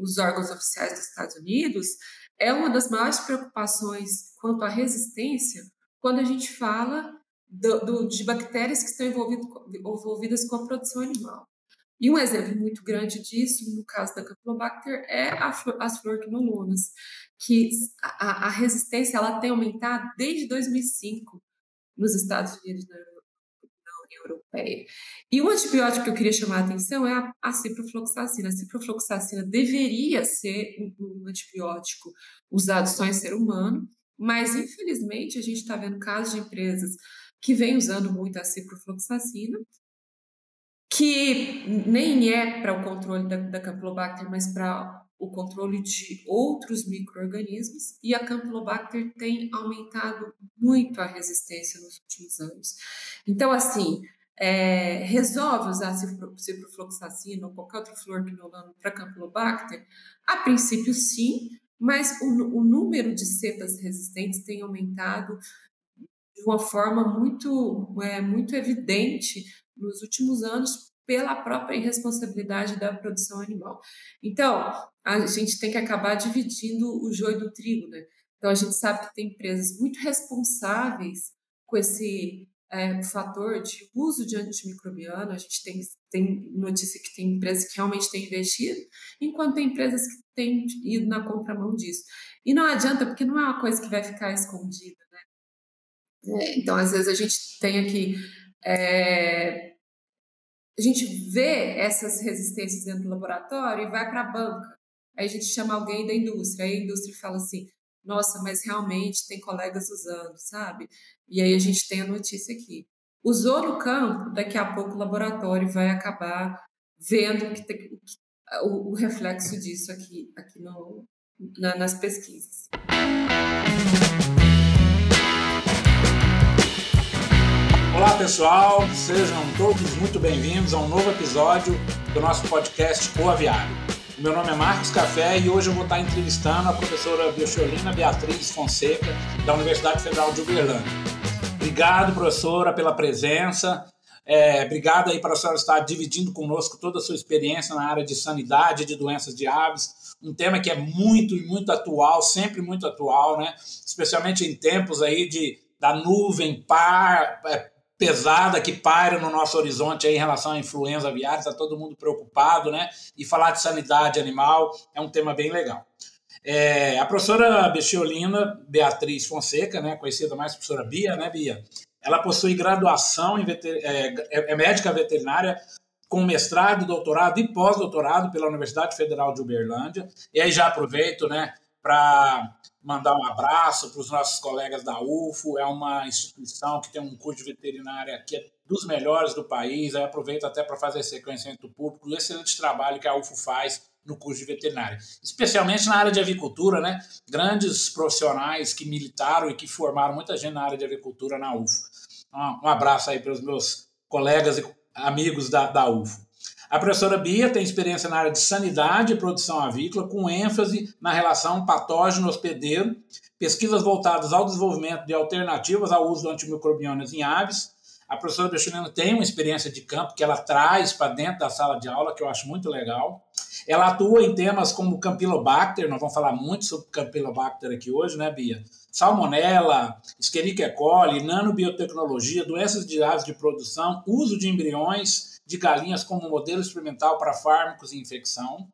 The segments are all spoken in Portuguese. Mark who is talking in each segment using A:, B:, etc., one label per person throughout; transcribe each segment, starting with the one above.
A: os órgãos oficiais dos Estados Unidos, é uma das maiores preocupações quanto à resistência quando a gente fala do, do, de bactérias que estão envolvidas com a produção animal. E um exemplo muito grande disso, no caso da Campylobacter, é a, as fluorquinolonas, que a, a, resistência ela tem aumentado desde 2005 nos Estados Unidos na, na União E o antibiótico que eu queria chamar a atenção é a, a ciprofloxacina. A ciprofloxacina deveria ser um, um antibiótico usado só em ser humano, mas infelizmente a gente está vendo casos de empresas que vêm usando muito a ciprofloxacina que nem é para o controle da, da Campylobacter, mas para o controle de outros micro-organismos, e a Campylobacter tem aumentado muito a resistência nos últimos anos. Então, assim, é, resolve usar ciprofloxacina ou qualquer outro fluorquinolono para Campylobacter? A princípio, sim, mas o, o número de cepas resistentes tem aumentado de uma forma muito, é, muito evidente nos últimos anos pela própria irresponsabilidade da produção animal. Então, a gente tem que acabar dividindo o joio do trigo, né? Então, a gente sabe que tem empresas muito responsáveis com esse é, fator de uso de antimicrobiano. A gente tem, tem notícia que tem empresas que realmente têm investido, enquanto tem empresas que têm ido na contramão disso. E não adianta, porque não é uma coisa que vai ficar escondida, né? É, então, às vezes, a gente tem aqui é, a gente vê essas resistências dentro do laboratório e vai para a banca. Aí a gente chama alguém da indústria, aí a indústria fala assim: nossa, mas realmente tem colegas usando, sabe? E aí a gente tem a notícia aqui. Usou no campo, daqui a pouco o laboratório vai acabar vendo que tem, o, o, reflexo disso aqui, aqui no, na, nas pesquisas.
B: Olá pessoal, sejam todos muito bem-vindos a um novo episódio do nosso podcast O Aviário. O meu nome é Marcos Café e hoje eu vou estar entrevistando a professora Biocholina Beatriz Fonseca, da Universidade Federal de Uberlândia. Obrigado, professora, pela presença. É, obrigado aí para a senhora estar dividindo conosco toda a sua experiência na área de sanidade de doenças de aves, um tema que é muito e muito atual, sempre muito atual, né? Especialmente em tempos aí de da nuvem par, pesada que paira no nosso horizonte em relação à influenza aviária, está todo mundo preocupado, né? E falar de sanidade animal é um tema bem legal. É, a professora Bechiolina Beatriz Fonseca, né, conhecida mais professora Bia, né, Bia? Ela possui graduação em veter, é, é, é médica veterinária com mestrado, doutorado e pós-doutorado pela Universidade Federal de Uberlândia. E aí já aproveito, né, para mandar um abraço para os nossos colegas da UFO, é uma instituição que tem um curso de veterinária que é dos melhores do país, aí aproveito até para fazer esse reconhecimento público do excelente trabalho que a UFO faz no curso de veterinária, especialmente na área de avicultura, né? Grandes profissionais que militaram e que formaram muita gente na área de avicultura na UFO. Um abraço aí para os meus colegas e amigos da, da UFO. A professora Bia tem experiência na área de sanidade e produção avícola, com ênfase na relação patógeno-hospedeiro, pesquisas voltadas ao desenvolvimento de alternativas ao uso de antimicrobianos em aves. A professora Bechelina tem uma experiência de campo que ela traz para dentro da sala de aula, que eu acho muito legal. Ela atua em temas como Campylobacter, nós vamos falar muito sobre Campylobacter aqui hoje, né, Bia? Salmonella, Escherichia coli, nanobiotecnologia, doenças de aves de produção, uso de embriões, de galinhas como modelo experimental para fármacos e infecção,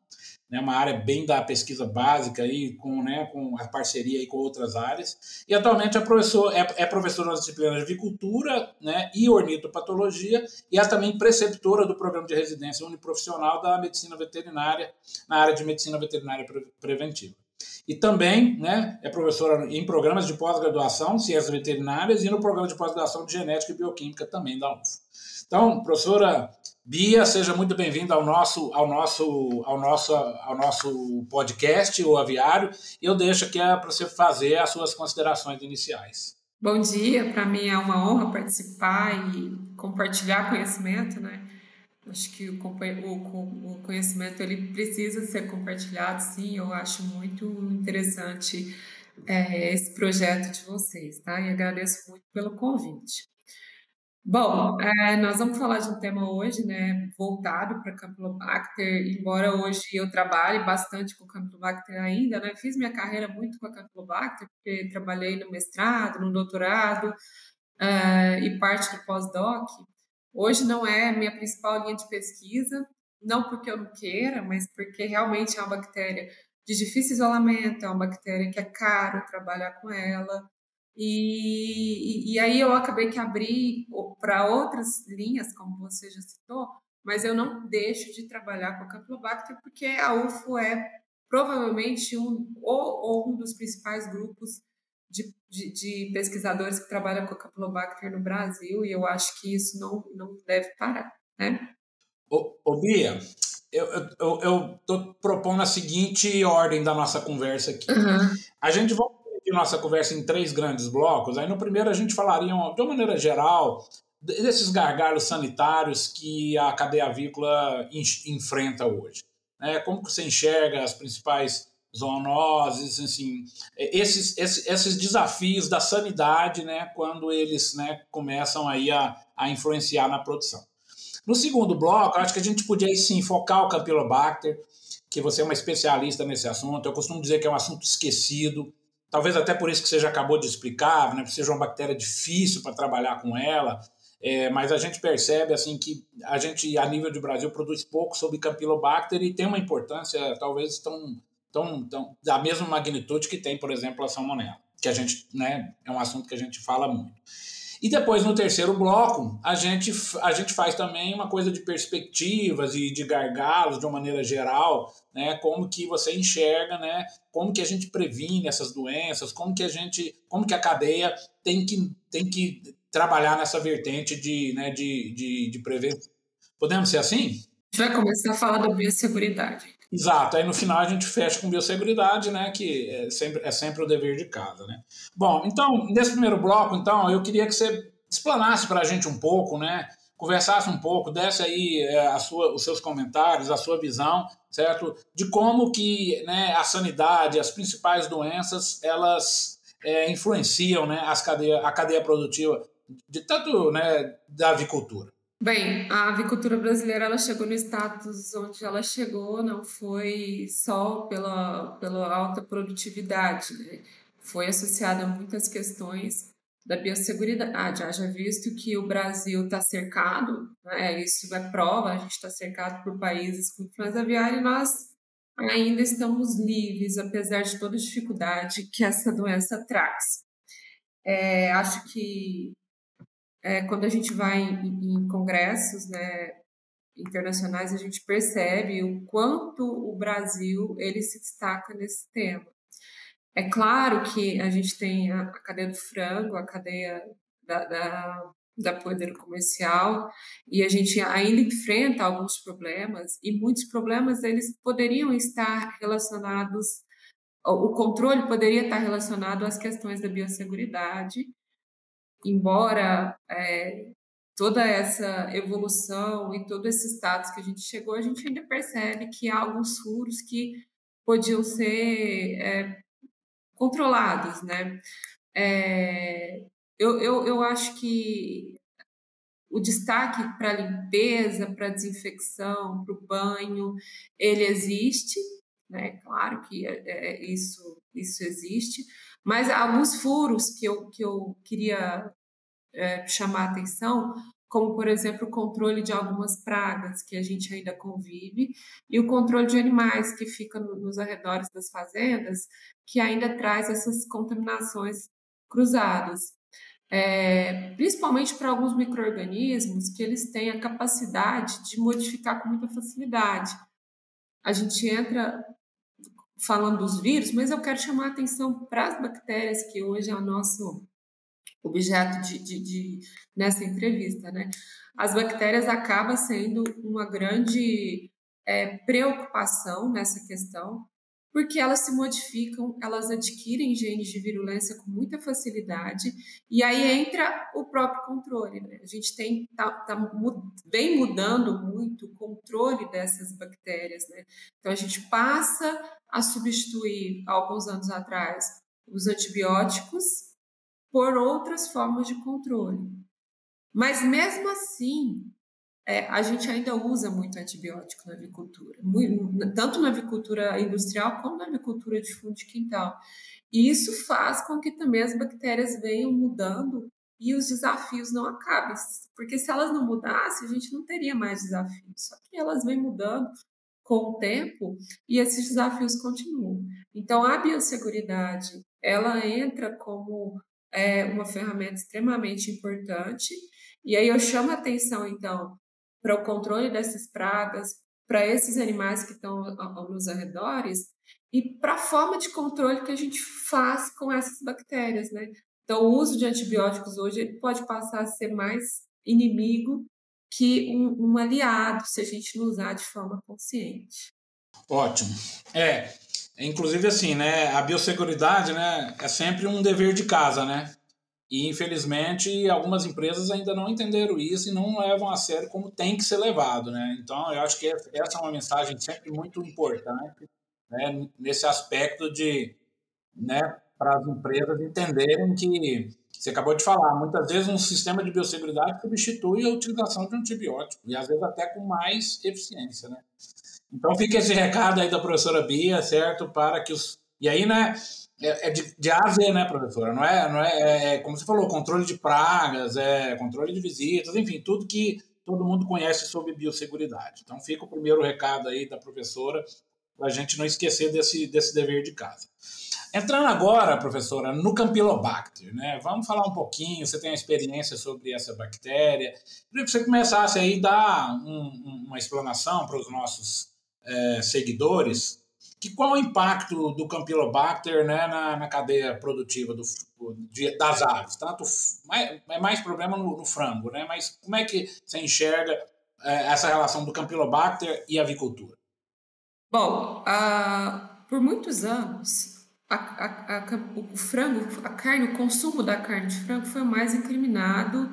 B: né, uma área bem da pesquisa básica aí, com, né, com a parceria aí com outras áreas. E atualmente é, professor, é, é professora nas disciplinas de avicultura né, e ornitopatologia e é também preceptora do programa de residência uniprofissional da medicina veterinária, na área de medicina veterinária preventiva. E também né, é professora em programas de pós-graduação, ciências veterinárias, e no programa de pós-graduação de genética e bioquímica também da UF. Então, professora Bia, seja muito bem-vinda ao nosso, ao, nosso, ao, nosso, ao nosso podcast, o Aviário, eu deixo aqui para você fazer as suas considerações iniciais.
A: Bom dia, para mim é uma honra participar e compartilhar conhecimento, né? Acho que o, o, conhecimento ele precisa ser compartilhado, sim. Eu acho muito interessante é, esse projeto de vocês, tá? E agradeço muito pelo convite. Bom, é, nós vamos falar de um tema hoje, né, voltado para Campylobacter, embora hoje eu trabalhe bastante com Campylobacter ainda, né, fiz minha carreira muito com a Campylobacter, porque trabalhei no mestrado, no doutorado uh, e parte do pós-doc. Hoje não é minha principal linha de pesquisa, não porque eu não queira, mas porque realmente é uma bactéria de difícil isolamento, é uma bactéria que é caro trabalhar com ela, e, e, aí eu acabei que abri para outras linhas, como você já citou, mas eu não deixo de trabalhar com a Campylobacter porque a UFO é provavelmente um ou, ou um dos principais grupos de, de, de, pesquisadores que trabalham com a Campylobacter no Brasil e eu acho que isso não, não deve parar, né?
B: Ô, ô Bia, eu estou propondo a seguinte ordem da nossa conversa aqui. Uhum. A gente vai nossa conversa em três grandes blocos. Aí no primeiro a gente falaria, de uma maneira geral, desses gargalos sanitários que a cadeia avícola enfrenta hoje. Né? Como que você enxerga as principais zoonoses, assim, esses, esses, esses desafios da sanidade, né, quando eles né, começam aí a, a influenciar na produção. No segundo bloco, acho que a gente podia sim focar o Campylobacter, que você é uma especialista nesse assunto. Eu costumo dizer que é um assunto esquecido, talvez até por isso que você já acabou de explicar, né, seja uma bactéria difícil para trabalhar com ela, é, mas a gente percebe assim que a gente, a nível de Brasil, produz pouco sobre Campylobacter e tem uma importância talvez tão, tão, tão da mesma magnitude que tem, por exemplo, a salmonella, que a gente, né, é um assunto que a gente fala muito. E depois, no terceiro bloco, a gente, a gente faz também uma coisa de perspectivas e de gargalos, de uma maneira geral, né? Como que você enxerga, né? Como que a gente previne essas doenças, como que a gente, como que a cadeia tem que, tem que trabalhar nessa vertente de, né, de, de, de prevenção. Podemos ser assim?
A: A gente vai começar a falar da biosseguridade.
B: Exato, aí no final a gente fecha com biosseguridade, né, que é sempre, é sempre o dever de casa, né. Bom, então, nesse primeiro bloco, então, eu queria que você explanasse para a gente um pouco, né, conversasse um pouco, desse aí é, a sua, os seus comentários, a sua visão, certo, de como que, né, a sanidade, as principais doenças, elas é, influenciam, né, as cadeia, a cadeia produtiva de tanto, né, da avicultura.
A: Bem, a avicultura brasileira ela chegou no status onde ela chegou não foi só pela, pela alta produtividade, né? foi associada a muitas questões da biosseguridade. Haja visto que o Brasil está cercado, né? isso é prova, a gente está cercado por países com influenza aviária e nós ainda estamos livres, apesar de toda dificuldade que essa doença traz. É, acho que é, quando a gente vai em, em congressos né, internacionais, a gente percebe o quanto o Brasil ele se destaca nesse tema. É claro que a gente tem a, a cadeia do frango, a cadeia da, da, da poder comercial, e a gente ainda enfrenta alguns problemas, e muitos problemas eles poderiam estar relacionados, o controle poderia estar relacionado às questões da biosseguridade, embora é, toda essa evolução e todo esse status que a gente chegou, a gente ainda percebe que há alguns furos que podiam ser é, controlados, né? É, eu, eu, eu acho que o destaque para limpeza, para desinfecção, para o banho, ele existe, né? Claro que é, é, isso, isso existe, mas alguns furos que eu, que eu queria é, chamar atenção, como, por exemplo, o controle de algumas pragas que a gente ainda convive, e o controle de animais que ficam nos arredores das fazendas, que ainda traz essas contaminações cruzadas. É, principalmente para alguns micro-organismos que eles têm a capacidade de modificar com muita facilidade. A gente entra falando dos vírus, mas eu quero chamar a atenção para as bactérias, que hoje é o nosso objeto de, de, de, nessa entrevista, né? As bactérias acabam sendo uma grande é, preocupação nessa questão, porque elas se modificam, elas adquirem genes de virulência com muita facilidade, e aí entra o próprio controle. Né? A gente tem tá, tá, vem mudando muito o controle dessas bactérias. Né? Então a gente passa a substituir, alguns anos atrás, os antibióticos por outras formas de controle. Mas mesmo assim, é, a gente ainda usa muito antibiótico na avicultura, muito, tanto na avicultura industrial como na avicultura de fundo de quintal. E isso faz com que também as bactérias venham mudando e os desafios não acabem. Porque se elas não mudassem, a gente não teria mais desafios. Só que elas vêm mudando com o tempo e esses desafios continuam. Então, a biosseguridade, ela entra como é, uma ferramenta extremamente importante. E aí eu chamo a atenção, então, para o controle dessas pragas, para esses animais que estão nos arredores e para a forma de controle que a gente faz com essas bactérias, né? Então, o uso de antibióticos hoje ele pode passar a ser mais inimigo que um, um aliado, se a gente não usar de forma consciente.
B: Ótimo. É, inclusive assim, né, a biosseguridade, né, é sempre um dever de casa, né? E, infelizmente, algumas empresas ainda não entenderam isso e não levam a sério como tem que ser levado. Né? Então, eu acho que essa é uma mensagem sempre muito importante né, nesse aspecto de, né, para as empresas entenderem que, você acabou de falar, muitas vezes um sistema de biosseguridade substitui a utilização de antibiótico, e às vezes até com mais eficiência. Né? Então, fica esse recado aí da professora Bia, certo? Para que os. E aí, né? é, é de, de, A a Z, né, professora? Não é, não é, é, é, como você falou, controle de pragas, é controle de visitas, enfim, tudo que todo mundo conhece sobre biosseguridade. Então fica o primeiro recado aí da professora para a gente não esquecer desse, desse dever de casa. Entrando agora, professora, no Campylobacter, né? Vamos falar um pouquinho, você tem experiência sobre essa bactéria. Queria que você começasse aí a dar um, uma explanação para os nossos é, seguidores que qual o impacto do Campylobacter né, na, na cadeia produtiva do, de, das aves? Tanto mais, é mais problema no, no, frango, né? Mas como é que você enxerga é, essa relação do Campylobacter e avicultura?
A: Bom, por muitos anos a, a, o frango, a carne, o consumo da carne de frango foi mais incriminado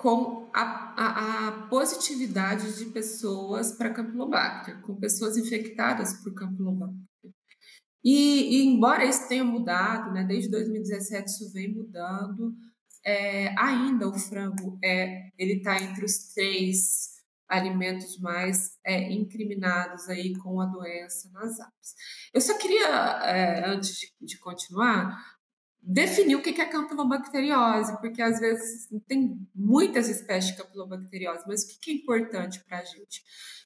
A: com a, a, positividade de pessoas para Campylobacter, com pessoas infectadas por Campylobacter. E, e, embora isso tenha mudado, né, desde 2017 isso vem mudando, é, ainda o frango é, ele está entre os três alimentos mais é, incriminados aí com a doença nas aves. Eu só queria, é, antes de, de continuar, definir o que é campylobacteriose, porque às vezes tem muitas espécies de campylobacteriose, mas o que é importante para a gente?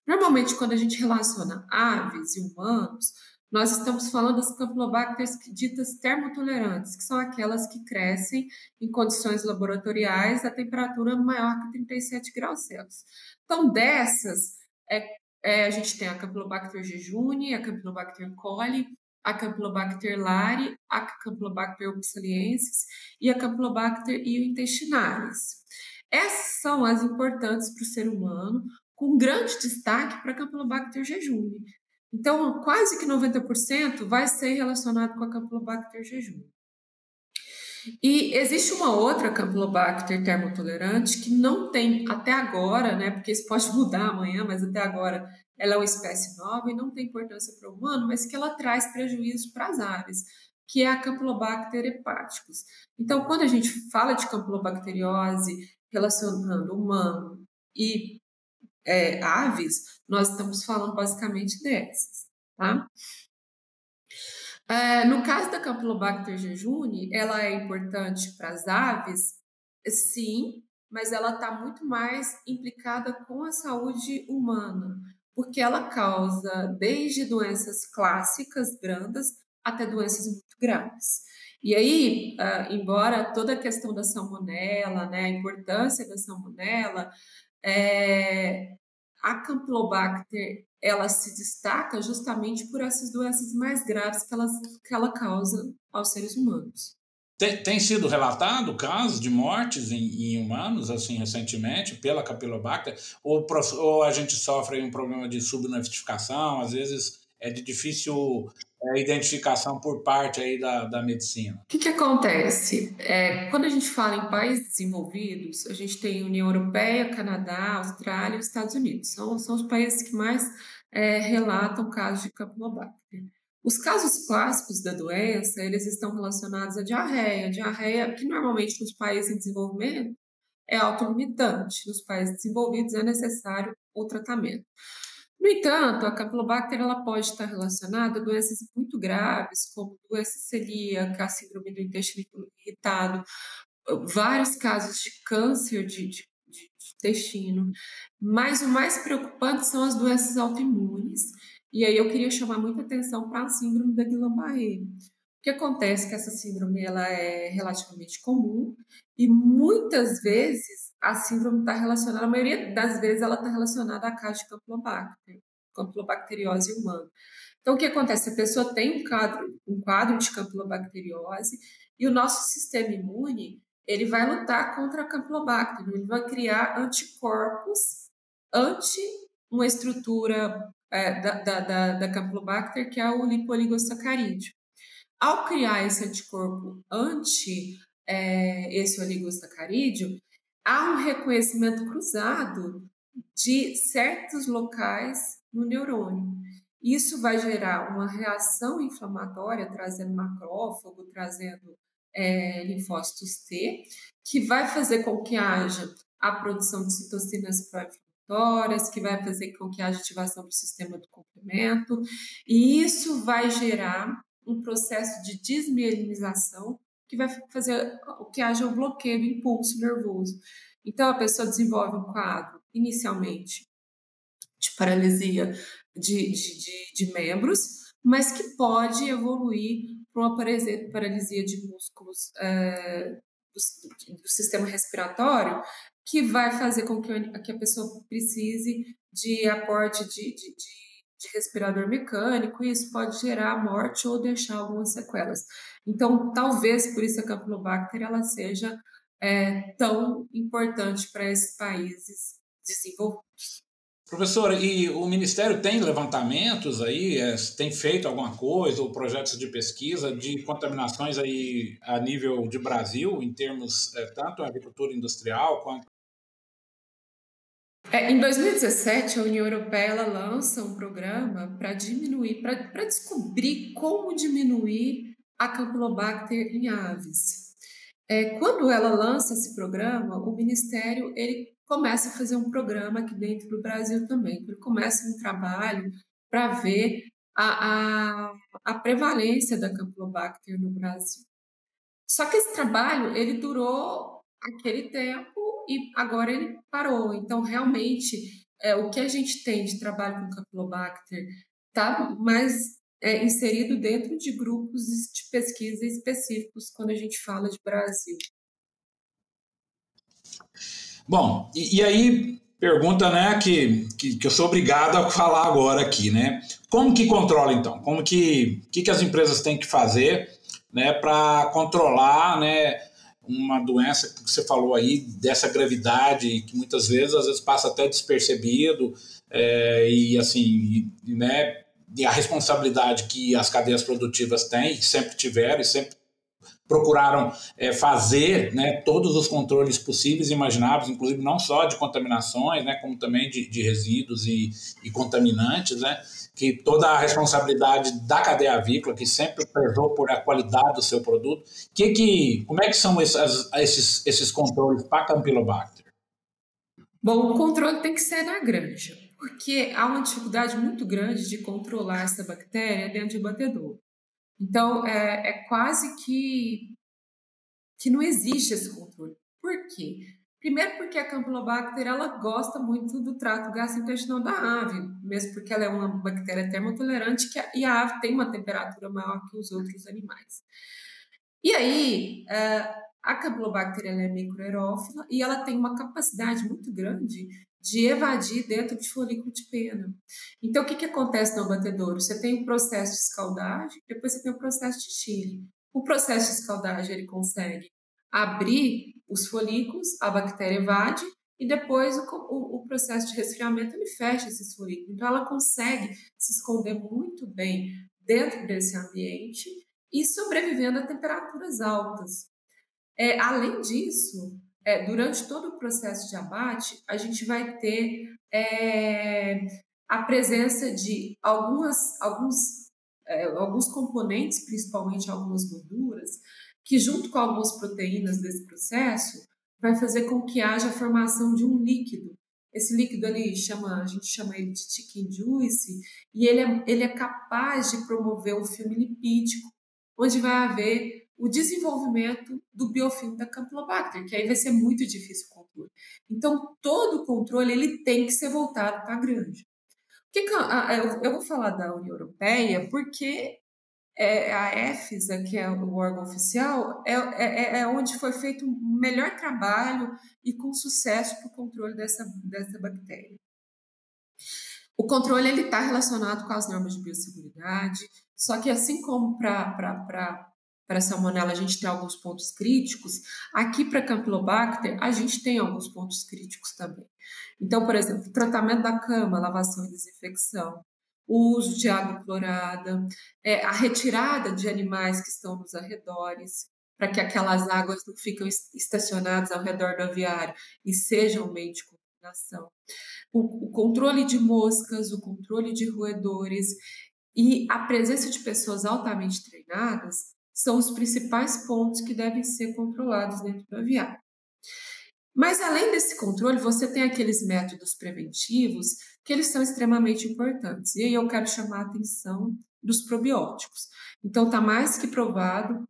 A: Normalmente, quando a gente relaciona aves e humanos, nós estamos falando das campylobacters ditas termotolerantes, que são aquelas que crescem em condições laboratoriais a temperatura maior que 37 graus Celsius. Então, dessas, é, é, a gente tem a Campylobacter jejuni, a Campylobacter coli, Campylobacter lari, a Campylobacter upsaliensis e a Campylobacter intestinalis. Essas são as importantes para o ser humano, com grande destaque para a Campylobacter jejuni. Então, quase que 90% vai ser relacionado com a Campylobacter jejuni. E existe uma outra Campylobacter termotolerante que não tem até agora, né, porque isso pode mudar amanhã, mas até agora ela é uma espécie nova e não tem importância para o humano, mas que ela traz prejuízo para as aves, que é a Campylobacter hepáticos. Então, quando a gente fala de campylobacteriose relacionando humano e é, aves, nós estamos falando basicamente dessas, tá? É, no caso da Campylobacter jejuni, ela é importante para as aves, sim, mas ela está muito mais implicada com a saúde humana, porque ela causa desde doenças clássicas, brandas, até doenças muito graves. E aí, uh, embora toda a questão da salmonela, né, a importância da salmonela, é, a Campylobacter ela se destaca justamente por essas doenças mais graves que ela, que ela causa aos seres humanos.
B: Tem, tem sido relatado casos de mortes em, em, humanos, assim, recentemente, pela Campylobacter? Ou, ou a gente sofre um problema de subnotificação, às vezes é de difícil é, identificação por parte aí da, da medicina?
A: O que, que acontece? É, quando a gente fala em países desenvolvidos, a gente tem União Europeia, Canadá, Austrália e Estados Unidos. São, são os países que mais é, relatam casos de Campylobacter. Os casos clássicos da doença, eles estão relacionados à diarreia. Diarreia que normalmente nos países em desenvolvimento é autolimitante. Nos países desenvolvidos é necessário o tratamento. No entanto, a Campylobacter ela pode estar relacionada a doenças muito graves, como doença celíaca, a síndrome do intestino irritado, vários casos de câncer de, de, de intestino. Mas o mais preocupante são as doenças autoimunes. E aí eu queria chamar muita atenção para a síndrome da Guillain-Barré. O que acontece é que essa síndrome ela é relativamente comum e muitas vezes a síndrome está relacionada, a maioria das vezes ela está relacionada à caixa de Campylobacter, campylobacteriose humana. Então, o que acontece? A pessoa tem um quadro, um quadro de campylobacteriose e o nosso sistema imune ele vai lutar contra a Campylobacter, ele vai criar anticorpos anti uma estrutura é, da, da, da, Campylobacter, que é o lipooligosacarídeo. Ao criar esse anticorpo anti é, esse oligosacarídeo, há um reconhecimento cruzado de certos locais no neurônio. Isso vai gerar uma reação inflamatória, trazendo macrófago, trazendo é, linfócitos T, que vai fazer com que haja a produção de citocinas pró-inflamatórias, que vai fazer com que haja ativação do sistema do complemento, e isso vai gerar um processo de desmielinização que vai fazer o que haja um bloqueio do impulso nervoso. Então, a pessoa desenvolve um quadro, inicialmente, de paralisia de, de, de, de membros, mas que pode evoluir para uma paralisia de músculos é, do, do, sistema respiratório, que vai fazer com que, que a pessoa precise de aporte de, de, de de respirador mecânico, e isso pode gerar morte ou deixar algumas sequelas. Então, talvez por isso a Campylobacter ela seja é, tão importante para esses países desenvolvidos.
B: Professora, e o Ministério tem levantamentos aí, é, tem feito alguma coisa, ou projetos de pesquisa de contaminações aí a nível de Brasil, em termos é, tanto agricultura industrial quanto
A: é, em 2017, a União Europeia lança um programa para diminuir, para descobrir como diminuir a Campylobacter em aves. É, quando ela lança esse programa, o Ministério ele começa a fazer um programa aqui dentro do Brasil também. Ele começa um trabalho para ver a, a, a prevalência da Campylobacter no Brasil. Só que esse trabalho ele durou aquele tempo e agora ele parou. Então, realmente, é, o que a gente tem de trabalho com Campylobacter está mais é, inserido dentro de grupos de pesquisa específicos quando a gente fala de Brasil.
B: Bom, e, e aí pergunta né, que, que, que, eu sou obrigado a falar agora aqui, né? Como que controla então? Como que, que, que as empresas têm que fazer né, para controlar né, uma doença que você falou aí, dessa gravidade, que muitas vezes, às vezes passa até despercebido, é, e assim, né, e a responsabilidade que as cadeias produtivas têm, sempre tiveram e sempre procuraram é, fazer né, todos os controles possíveis e imagináveis, inclusive não só de contaminações, né, como também de, de resíduos e, e contaminantes, né, que toda a responsabilidade da cadeia avícola, que sempre prezou por a qualidade do seu produto, que, que, como é que são esses, esses, esses controles para Campylobacter?
A: Bom, o controle tem que ser na granja, porque há uma dificuldade muito grande de controlar essa bactéria dentro de batedor. Então, é, é quase que, que não existe esse controle. Por quê? Primeiro porque a Campylobacter ela gosta muito do trato gastrointestinal da ave, mesmo porque ela é uma bactéria termotolerante que a, e a ave tem uma temperatura maior que os outros animais. E aí, é, a Campylobacter ela é microaerófila e ela tem uma capacidade muito grande de evadir dentro de folículo de pena. Então, o que, que acontece no abatedouro? Você tem um processo de escaldagem, depois você tem o um processo de chile. O processo de escaldagem ele consegue abrir os folículos, a bactéria evade, e depois o, o, o, processo de resfriamento ele fecha esses folículos. Então, ela consegue se esconder muito bem dentro desse ambiente e sobrevivendo a temperaturas altas. É, além disso, é, durante todo o processo de abate, a gente vai ter é, a presença de algumas, alguns, é, alguns componentes, principalmente algumas gorduras, que junto com algumas proteínas desse processo, vai fazer com que haja a formação de um líquido. Esse líquido ali chama, a gente chama ele de chicken juice, e ele é, ele é capaz de promover um filme lipídico, onde vai haver o desenvolvimento do biofilme da Campylobacter, que aí vai ser muito difícil o controle. Então, todo o controle ele tem que ser voltado para a granja. Que, eu vou falar da União Europeia porque é, a EFSA, que é o órgão oficial, é, é, é, onde foi feito o melhor trabalho e com sucesso para o controle dessa, dessa bactéria. O controle está relacionado com as normas de biosseguridade, só que assim como para para a salmonela a gente tem alguns pontos críticos, aqui para Campylobacter a gente tem alguns pontos críticos também. Então, por exemplo, tratamento da cama, lavação e desinfecção, o uso de água clorada, é, a retirada de animais que estão nos arredores, para que aquelas águas não fiquem estacionadas ao redor do aviário e sejam meio de contaminação. O, o controle de moscas, o controle de roedores e a presença de pessoas altamente treinadas são os principais pontos que devem ser controlados dentro do aviário. Mas além desse controle, você tem aqueles métodos preventivos que eles são extremamente importantes. E aí eu quero chamar a atenção dos probióticos. Então está mais que provado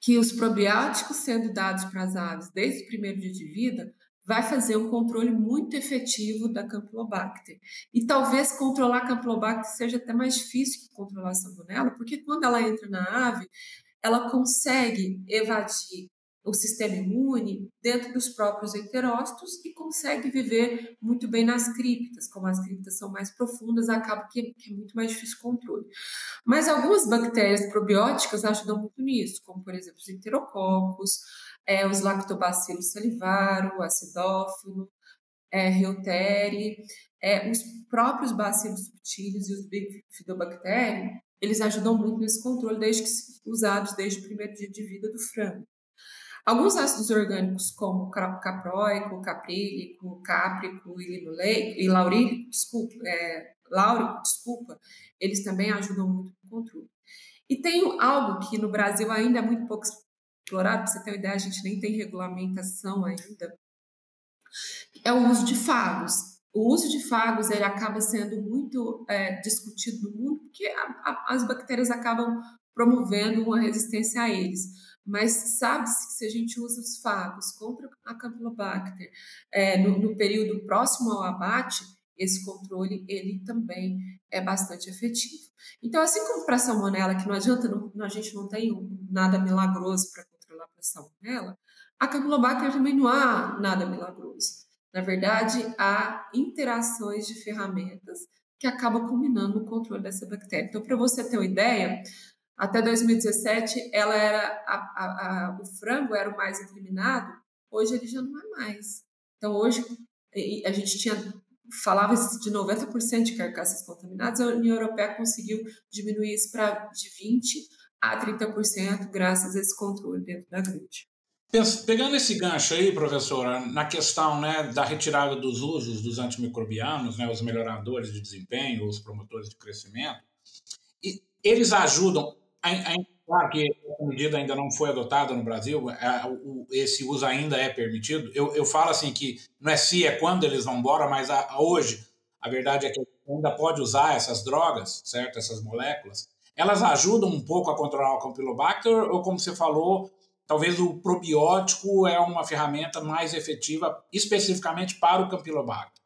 A: que os probióticos sendo dados para as aves desde o primeiro dia de vida vai fazer um controle muito efetivo da Campylobacter. E talvez controlar a Campylobacter seja até mais difícil que controlar a salmonela, porque quando ela entra na ave, ela consegue evadir o sistema imune dentro dos próprios enterócitos e consegue viver muito bem nas criptas. Como as criptas são mais profundas, acaba que, é muito mais difícil o controle. Mas algumas bactérias probióticas ajudam muito nisso, como por exemplo os enterococos, é, os lactobacillus salivaro, acidófilo, é, reuteri, é, os próprios bacilos subtilis e os bifidobacterium, eles ajudam muito nesse controle, desde que usados desde o primeiro dia de vida do frango. Alguns ácidos orgânicos, como capróico, caprílico, cáprico e linoleico, e laurílico, desculpa, é, láurico, desculpa, eles também ajudam muito no controle. E tem algo que no Brasil ainda é muito pouco explorado, para você ter uma ideia, a gente nem tem regulamentação ainda, é o uso de fagos. O uso de fagos ele acaba sendo muito é, discutido no mundo porque a, a, as bactérias acabam promovendo uma resistência a eles. Mas sabe-se que se a gente usa os fagos contra a Campylobacter é, no, no período próximo ao abate, esse controle ele também é bastante efetivo. Então, assim como para a salmonela, que não adianta, não, a gente não tem nada milagroso para controlar a salmonela, a Campylobacter também não há nada milagroso. Na verdade, há interações de ferramentas que acabam culminando no controle dessa bactéria. Então, para você ter uma ideia, até 2017, ela era a, a, a, o frango era o mais incriminado, hoje ele já não é mais. Então, hoje, a gente tinha falava de 90% de carcaças contaminadas, a União Europeia conseguiu diminuir isso para de 20% a 30% graças a esse controle dentro da grande.
B: Pegando esse gancho aí, professora, na questão né, da retirada dos usos dos antimicrobianos, né, os melhoradores de desempenho, os promotores de crescimento, eles ajudam Claro que a medida ainda não foi adotada no Brasil, é, esse uso ainda é permitido. Eu, eu falo assim que não é se, é quando eles vão embora, mas a, a hoje a verdade é que ainda pode usar essas drogas, certo? Essas moléculas. Elas ajudam um pouco a controlar o Campylobacter ou, como você falou, talvez o probiótico é uma ferramenta mais efetiva especificamente para o Campylobacter?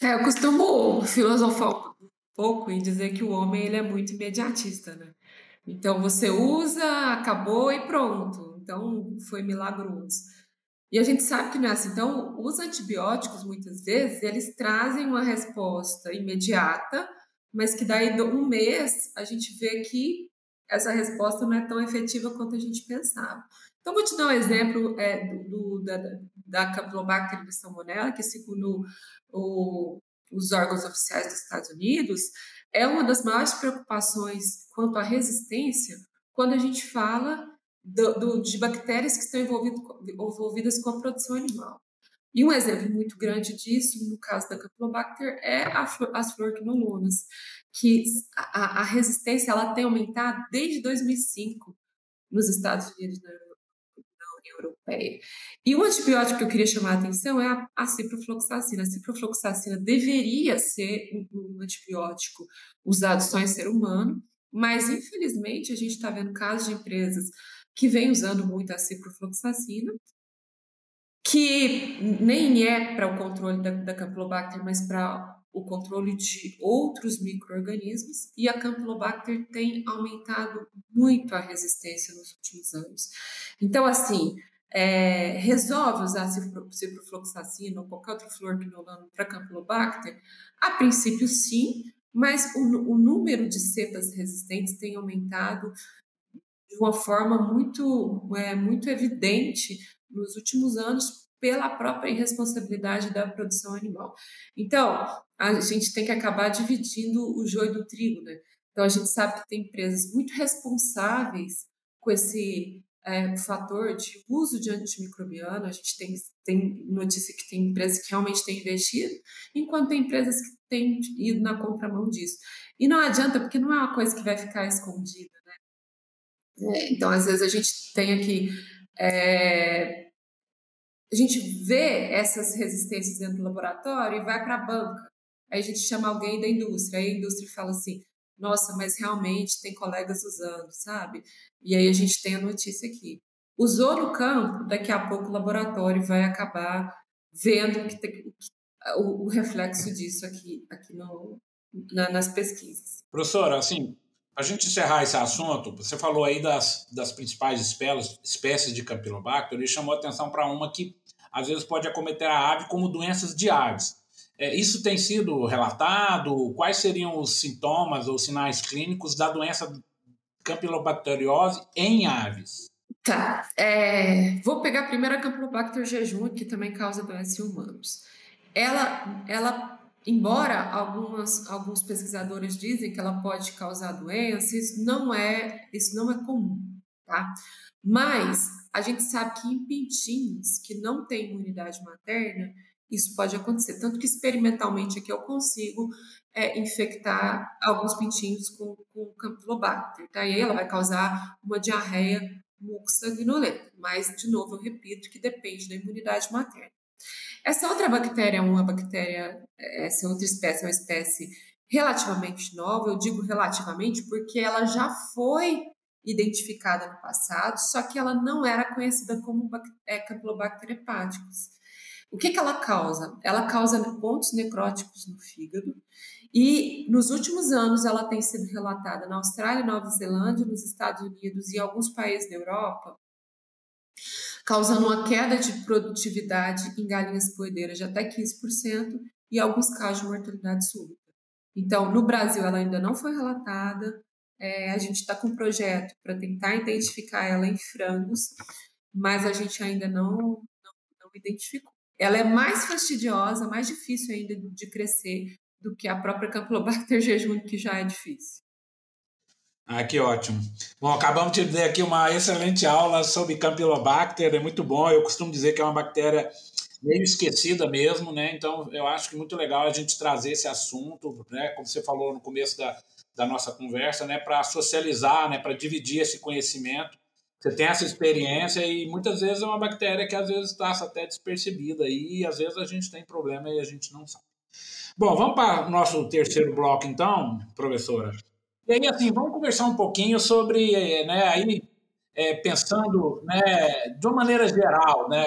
A: É, eu costumo filosofar um pouco e dizer que o homem ele é muito imediatista, né? Então você usa, acabou e pronto. Então foi milagroso. E a gente sabe que não é assim. Então, os antibióticos, muitas vezes, eles trazem uma resposta imediata, mas que daí um mês a gente vê que essa resposta não é tão efetiva quanto a gente pensava. Então, vou te dar um exemplo é, do, do, da, da Campylobacter salmonella, que segundo o, os órgãos oficiais dos Estados Unidos, é uma das maiores preocupações quanto à resistência quando a gente fala do, do, de bactérias que estão envolvidas com a produção animal. E um exemplo muito grande disso, no caso da Campylobacter, é a, as fluorquinolonas, que a, a, resistência ela tem aumentado desde 2005 nos Estados Unidos, na, na União Europeia. E o antibiótico que eu queria chamar a atenção é a, a ciprofloxacina. A ciprofloxacina deveria ser um, um antibiótico usado só em ser humano, mas infelizmente a gente está vendo casos de empresas que vêm usando muito a ciprofloxacina, que nem é para o controle da, da Campylobacter, mas para o controle de outros micro-organismos, e a Campylobacter tem aumentado muito a resistência nos últimos anos. Então, assim, é, resolve usar ciprofloxacina ou qualquer outro fluorquinolono para Campylobacter? A princípio, sim, mas o, o número de cepas resistentes tem aumentado de uma forma muito, é, muito evidente nos últimos anos pela própria irresponsabilidade da produção animal. Então, a gente tem que acabar dividindo o joio do trigo, né? Então, a gente sabe que tem empresas muito responsáveis com esse é, fator de uso de antimicrobiano. A gente tem, tem notícia que tem empresas que realmente têm investido, enquanto tem empresas que têm ido na contramão disso. E não adianta, porque não é uma coisa que vai ficar escondida, né? É, então, às vezes, a gente tem aqui é, a gente vê essas resistências dentro do laboratório e vai para a banca. Aí a gente chama alguém da indústria, aí a indústria fala assim: nossa, mas realmente tem colegas usando, sabe? E aí a gente tem a notícia aqui. Usou no campo, daqui a pouco o laboratório vai acabar vendo que tem, o, o, reflexo disso aqui, aqui no, na, nas pesquisas.
B: Professora, assim, a gente encerrar esse assunto, você falou aí das, das principais espécies, espécies de Campylobacter e chamou atenção para uma que às vezes pode acometer a ave como doenças de aves. É, isso tem sido relatado? Quais seriam os sintomas ou sinais clínicos da doença campylobacteriose em aves?
A: Tá. É, vou pegar primeiro a Campylobacter jejum, que também causa doença em humanos. Ela, ela embora algumas, alguns pesquisadores dizem que ela pode causar doença, isso não é, isso não é comum, tá? Mas a gente sabe que em pintinhos que não têm imunidade materna, isso pode acontecer. Tanto que experimentalmente aqui eu consigo é, infectar alguns pintinhos com, com Campylobacter, tá? E aí ela vai causar uma diarreia mucosanguinolenta. Mas, de novo, eu repito que depende da imunidade materna. Essa outra bactéria é uma bactéria, essa outra espécie é uma espécie relativamente nova. Eu digo relativamente porque ela já foi identificada no passado, só que ela não era conhecida como é, Campylobacter hepaticus. O que, que ela causa? Ela causa pontos necróticos no fígado e nos últimos anos ela tem sido relatada na Austrália, Nova Zelândia, nos Estados Unidos e alguns países da Europa, causando uma queda de produtividade em galinhas poedeiras de até 15% e alguns casos de mortalidade súbita. Então, no Brasil ela ainda não foi relatada, é, a gente está com um projeto para tentar identificar ela em frangos, mas a gente ainda não, não, não identificou. Ela é mais fastidiosa, mais difícil ainda de crescer do que a própria Campylobacter jejuni, que já é difícil.
B: Ah, que ótimo. Bom, acabamos de ter aqui uma excelente aula sobre Campylobacter, é muito bom. Eu costumo dizer que é uma bactéria meio esquecida mesmo, né? Então, eu acho que é muito legal a gente trazer esse assunto, né? Como você falou no começo da, da nossa conversa, né, para socializar, né, para dividir esse conhecimento. Você tem essa experiência e muitas vezes é uma bactéria que às vezes passa até despercebida e às vezes a gente tem problema e a gente não sabe. Bom, vamos para o nosso terceiro bloco então, professora. E aí, assim, vamos conversar um pouquinho sobre, né, aí, é, pensando, né, de uma maneira geral, né,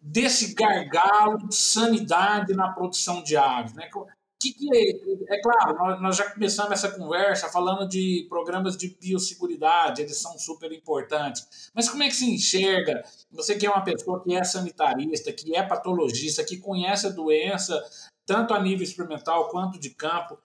B: desse gargalo de sanidade na produção de aves, né? Que, que é, é claro, nós, já começamos essa conversa falando de programas de biosseguridade, eles são super importantes. Mas como é que se enxerga? Você que é uma pessoa que é sanitarista, que é patologista, que conhece a doença tanto a nível experimental quanto de campo.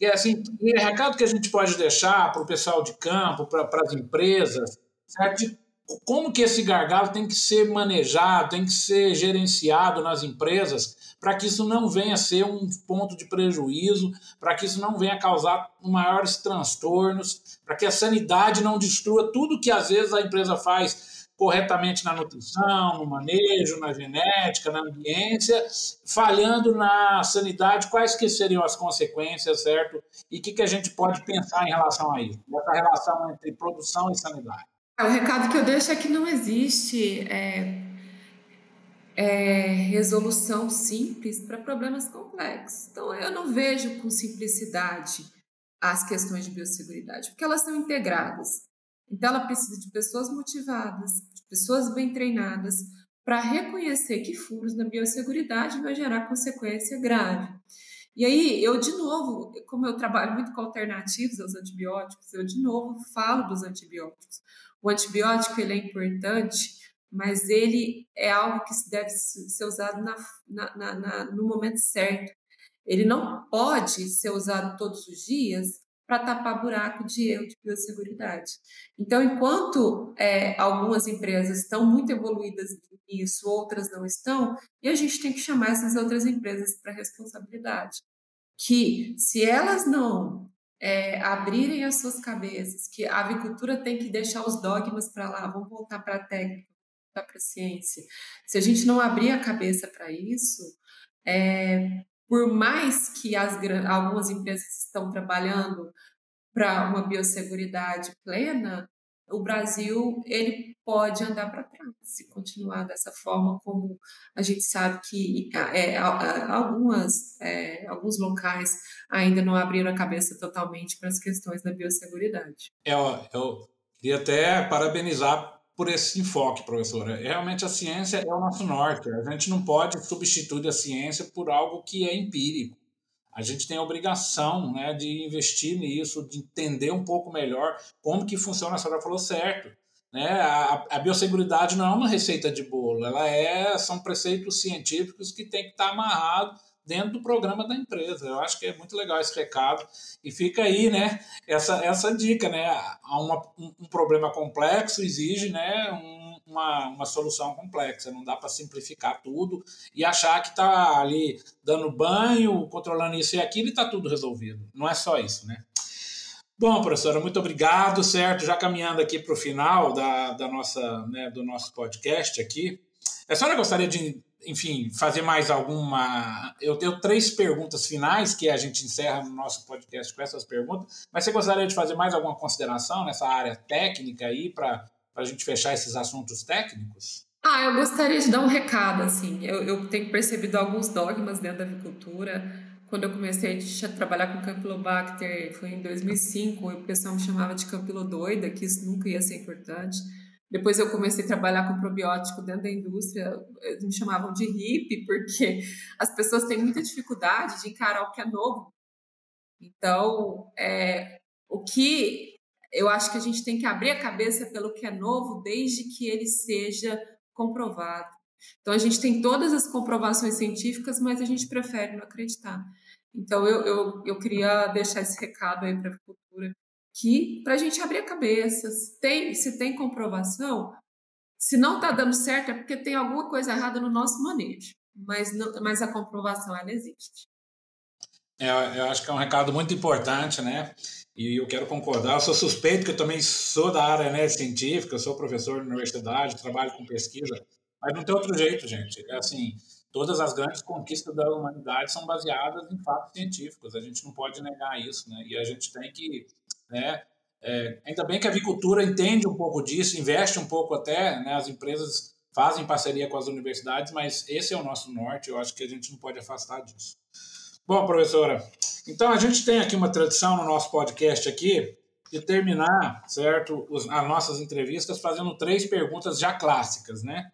B: E assim, e recado que a gente pode deixar para o pessoal de campo, para as empresas, certo? Como que esse gargalo tem que ser manejado, tem que ser gerenciado nas empresas para que isso não venha a ser um ponto de prejuízo, para que isso não venha a causar maiores transtornos, para que a sanidade não destrua tudo que às vezes a empresa faz corretamente na nutrição, no manejo, na genética, na ambiência, falhando na sanidade, quais que seriam as consequências, certo? E o que, que a gente pode pensar em relação a isso, essa relação entre produção e sanidade?
A: O recado que eu deixo é que não existe é, é, resolução simples para problemas complexos. Então, eu não vejo com simplicidade as questões de biosseguridade, porque elas são integradas. Então, ela precisa de pessoas motivadas, de pessoas bem treinadas, para reconhecer que furos na biosseguridade vai gerar consequência grave. E aí, eu de novo, como eu trabalho muito com alternativas aos antibióticos, eu de novo falo dos antibióticos. O antibiótico ele é importante, mas ele é algo que deve ser usado na, na, na, no momento certo. Ele não pode ser usado todos os dias para tapar buraco de erro de biosseguridade. Então, enquanto é, algumas empresas estão muito evoluídas nisso, outras não estão, e a gente tem que chamar essas outras empresas para responsabilidade. Que se elas não é, abrirem as suas cabeças, que a avicultura tem que deixar os dogmas para lá, vamos voltar para a técnica, para a ciência. Se a gente não abrir a cabeça para isso, é, por mais que as, algumas empresas estão trabalhando para uma biosseguridade plena, o Brasil ele pode andar para trás se continuar dessa forma, como a gente sabe que é, algumas, é, alguns locais ainda não abriram a cabeça totalmente para as questões da biosseguridade.
B: Eu, eu queria até parabenizar por esse enfoque, professora. Realmente a ciência é o nosso norte. A gente não pode substituir a ciência por algo que é empírico. A gente tem a obrigação né, de investir nisso, de entender um pouco melhor como que funciona. A senhora falou certo. Né? A, a biosseguridade não é uma receita de bolo, ela é, são preceitos científicos que tem que estar amarrado dentro do programa da empresa. Eu acho que é muito legal esse recado. E fica aí, né, essa, essa dica, né? Uma, um, um problema complexo exige, né, um, uma, uma solução complexa. Não dá para simplificar tudo e achar que está ali dando banho, controlando isso e aquilo e está tudo resolvido. Não é só isso, né? Bom, professora, muito obrigado, certo? Já caminhando aqui para o final da, da nossa, né, do nosso podcast aqui. A senhora gostaria de enfim, fazer mais alguma. Eu tenho três perguntas finais que a gente encerra no nosso podcast com essas perguntas, mas você gostaria de fazer mais alguma consideração nessa área técnica aí para a gente fechar esses assuntos técnicos?
A: Ah, eu gostaria de dar um recado, assim. Eu, eu tenho percebido alguns dogmas dentro da avicultura. Quando eu comecei a trabalhar com Campylobacter, foi em 2005, o pessoal me chamava de Campilodoida, que isso nunca ia ser importante. Depois eu comecei a trabalhar com probiótico dentro da indústria, eles me chamavam de hippie, porque as pessoas têm muita dificuldade de encarar o que é novo. Então, é, o que eu acho que a gente tem que abrir a cabeça pelo que é novo, desde que ele seja comprovado. Então, a gente tem todas as comprovações científicas, mas a gente prefere não acreditar. Então, eu, eu, eu queria deixar esse recado aí para a agricultura, que para a gente abrir a cabeça, se tem, se tem comprovação, se não está dando certo é porque tem alguma coisa errada no nosso manejo, mas, não, mas a comprovação ela existe.
B: É, eu acho que é um recado muito importante, né? E eu quero concordar. Eu sou suspeito que eu também sou da área né, científica, eu sou professor na universidade, trabalho com pesquisa, mas não tem outro jeito, gente. É assim, todas as grandes conquistas da humanidade são baseadas em fatos científicos. A gente não pode negar isso, né? E a gente tem que né? É, ainda bem que a avicultura entende um pouco disso, investe um pouco até, né? as empresas fazem parceria com as universidades, mas esse é o nosso norte, eu acho que a gente não pode afastar disso. Bom, professora, então a gente tem aqui uma tradição no nosso podcast aqui de terminar, certo, os, as nossas entrevistas fazendo três perguntas já clássicas, né?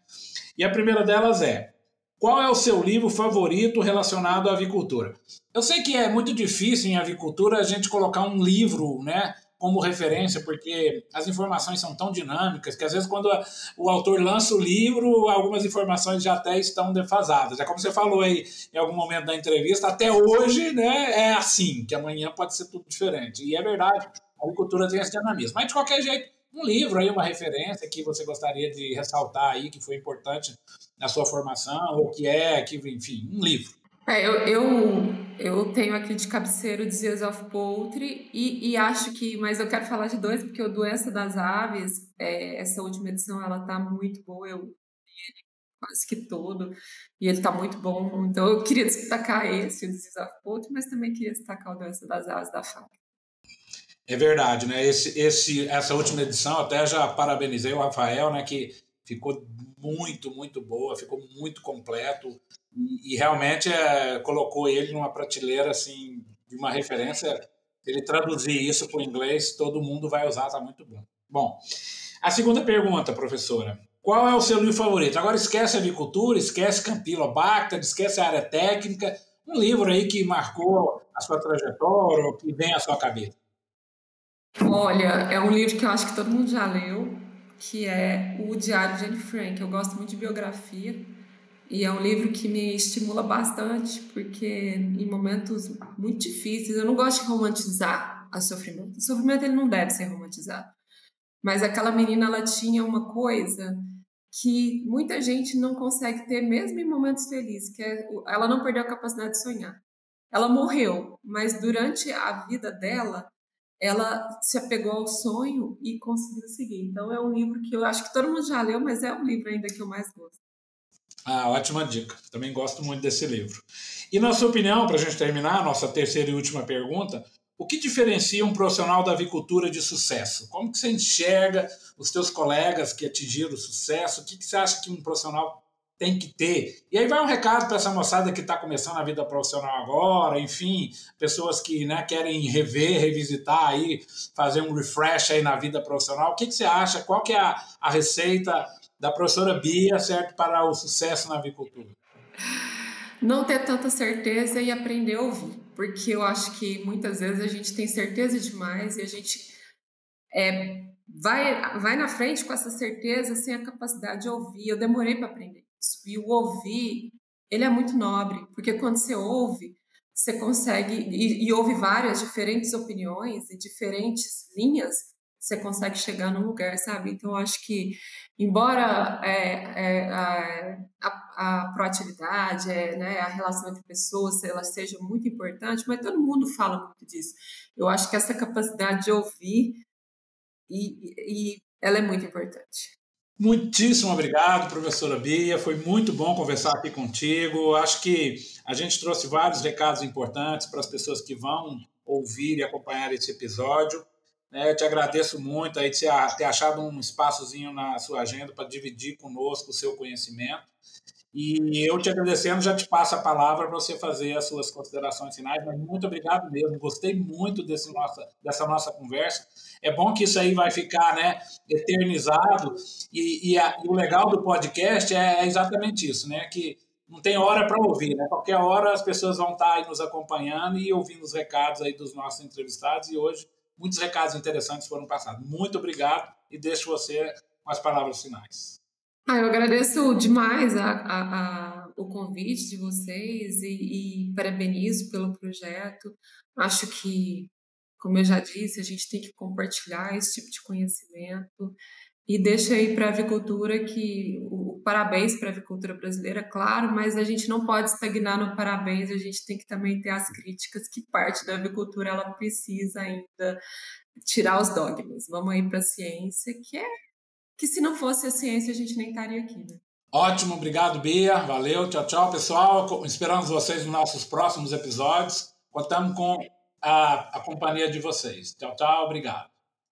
B: E a primeira delas é: qual é o seu livro favorito relacionado à avicultura? Eu sei que é muito difícil em avicultura a gente colocar um livro, né, como referência, porque as informações são tão dinâmicas que às vezes quando o autor lança o livro, algumas informações já até estão defasadas. É como você falou aí em algum momento da entrevista, até hoje, né, é assim, que amanhã pode ser tudo diferente. E é verdade, a agricultura tem esse dinamismo. Mas de qualquer jeito, um livro aí, uma referência que você gostaria de ressaltar aí, que foi importante na sua formação, ou que é, que, enfim, um livro.
A: É, eu, eu, eu tenho aqui de cabeceiro Disease of Poultry e, e acho que, mas eu quero falar de dois, porque o Doença das Aves, é, essa última edição, ela tá muito boa, eu li quase que todo, e ele tá muito bom, então eu queria destacar esse, o Disease of Poultry, mas também queria destacar o Doença das Aves da FAC.
B: É verdade, né? Esse, esse, essa última edição, até já parabenizei o Rafael, né? Que ficou muito, muito boa, ficou muito completo e, e realmente é, colocou ele numa prateleira assim de uma referência. Ele traduzir isso para o inglês, todo mundo vai usar, tá muito bom. Bom, a segunda pergunta, professora. Qual é o seu livro favorito? Agora esquece a avicultura, esquece Campylobacter, esquece a área técnica. Um livro aí que marcou a sua trajetória, ou que vem à sua cabeça.
A: Olha, é um livro que eu acho que todo mundo já leu, que é o Diário de Anne Frank. Eu gosto muito de biografia e é um livro que me estimula bastante, porque em momentos muito difíceis, eu não gosto de romantizar o sofrimento. O sofrimento ele não deve ser romantizado. Mas aquela menina, ela tinha uma coisa que muita gente não consegue ter mesmo em momentos felizes, que é ela não perdeu a capacidade de sonhar. Ela morreu, mas durante a vida dela, ela se apegou ao sonho e conseguiu seguir. Então é um livro que eu acho que todo mundo já leu, mas é um livro ainda que eu mais gosto.
B: Ah, ótima dica. Também gosto muito desse livro. E na sua opinião, para a gente terminar, nossa terceira e última pergunta, o que diferencia um profissional da avicultura de sucesso? Como que você enxerga os teus colegas que atingiram o sucesso? O que, que você acha que um profissional tem que ter. E aí vai um recado para essa moçada que está começando a vida profissional agora, enfim, pessoas que né, querem rever, revisitar aí, fazer um refresh aí na vida profissional. O que, que você acha? Qual que é a, a receita da professora Bia, certo, para o sucesso na avicultura?
A: Não ter tanta certeza e aprender a ouvir, porque eu acho que muitas vezes a gente tem certeza demais e a gente é, vai, vai na frente com essa certeza sem a capacidade de ouvir. Eu demorei para aprender. E o ouvir, ele é muito nobre, porque quando você ouve, você consegue, e, e ouve várias diferentes opiniões e diferentes linhas, você consegue chegar num lugar, sabe? Então, acho que, embora é, é, a, a, a, proatividade, é, né, a relação entre pessoas, ela seja muito importante, mas todo mundo fala muito disso. Eu acho que essa capacidade de ouvir, e, e ela é muito importante.
B: Muitíssimo obrigado, professora Bia. Foi muito bom conversar aqui contigo. Acho que a gente trouxe vários recados importantes para as pessoas que vão ouvir e acompanhar esse episódio. É, te agradeço muito aí de ter achado um espaçozinho na sua agenda para dividir conosco o seu conhecimento. E eu te agradecendo, já te passo a palavra para você fazer as suas considerações finais, mas muito obrigado mesmo. Gostei muito desse nossa, dessa nossa conversa. É bom que isso aí vai ficar né, eternizado. E, e, a, e o legal do podcast é, é, exatamente isso, né? Que não tem hora para ouvir, né? Qualquer hora as pessoas vão estar aí nos acompanhando e ouvindo os recados aí dos nossos entrevistados. E hoje muitos recados interessantes foram passados. Muito obrigado e deixo você com as palavras finais.
A: Ah, eu agradeço demais a, a, a, o convite de vocês e, e parabenizo pelo projeto. Acho que, como eu já disse, a gente tem que compartilhar esse tipo de conhecimento e deixa aí para a avicultura que o, parabéns para a avicultura brasileira, claro, mas a gente não pode estagnar no parabéns, a gente tem que também ter as críticas que parte da avicultura ela precisa ainda tirar os dogmas. Vamos aí para a ciência, que é que se não fosse a ciência a gente nem estaria aqui, né?
B: Ótimo, obrigado, Bia. Valeu, tchau, tchau, pessoal. Esperamos vocês nos nossos próximos episódios. Contamos com a, a companhia de vocês. Tchau, tchau, obrigado.